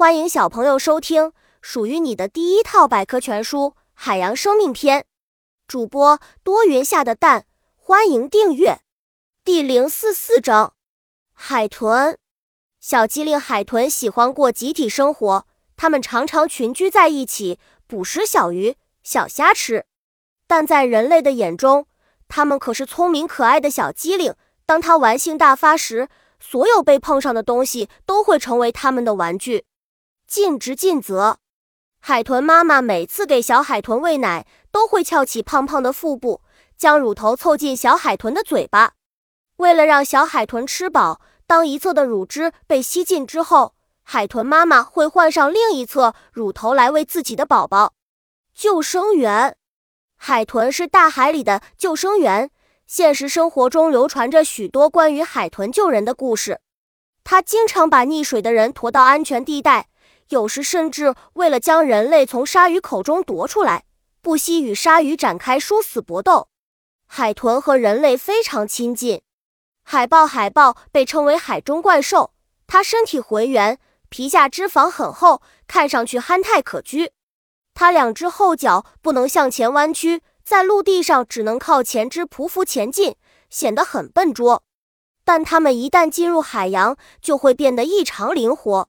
欢迎小朋友收听属于你的第一套百科全书《海洋生命篇》。主播多云下的蛋，欢迎订阅。第零四四章：海豚。小机灵海豚喜欢过集体生活，它们常常群居在一起，捕食小鱼、小虾吃。但在人类的眼中，它们可是聪明可爱的小机灵。当它玩性大发时，所有被碰上的东西都会成为他们的玩具。尽职尽责，海豚妈妈每次给小海豚喂奶，都会翘起胖胖的腹部，将乳头凑近小海豚的嘴巴。为了让小海豚吃饱，当一侧的乳汁被吸尽之后，海豚妈妈会换上另一侧乳头来喂自己的宝宝。救生员，海豚是大海里的救生员。现实生活中流传着许多关于海豚救人的故事，它经常把溺水的人驮到安全地带，有时甚至为了将人类从鲨鱼口中夺出来，不惜与鲨鱼展开殊死搏斗。海豚和人类非常亲近，海豹海豹被称为海中怪兽，它身体浑圆，皮下脂肪很厚，看上去憨态可掬。它两只后脚不能向前弯曲。在陆地上只能靠前肢匍匐前进，显得很笨拙。但它们一旦进入海洋，就会变得异常灵活。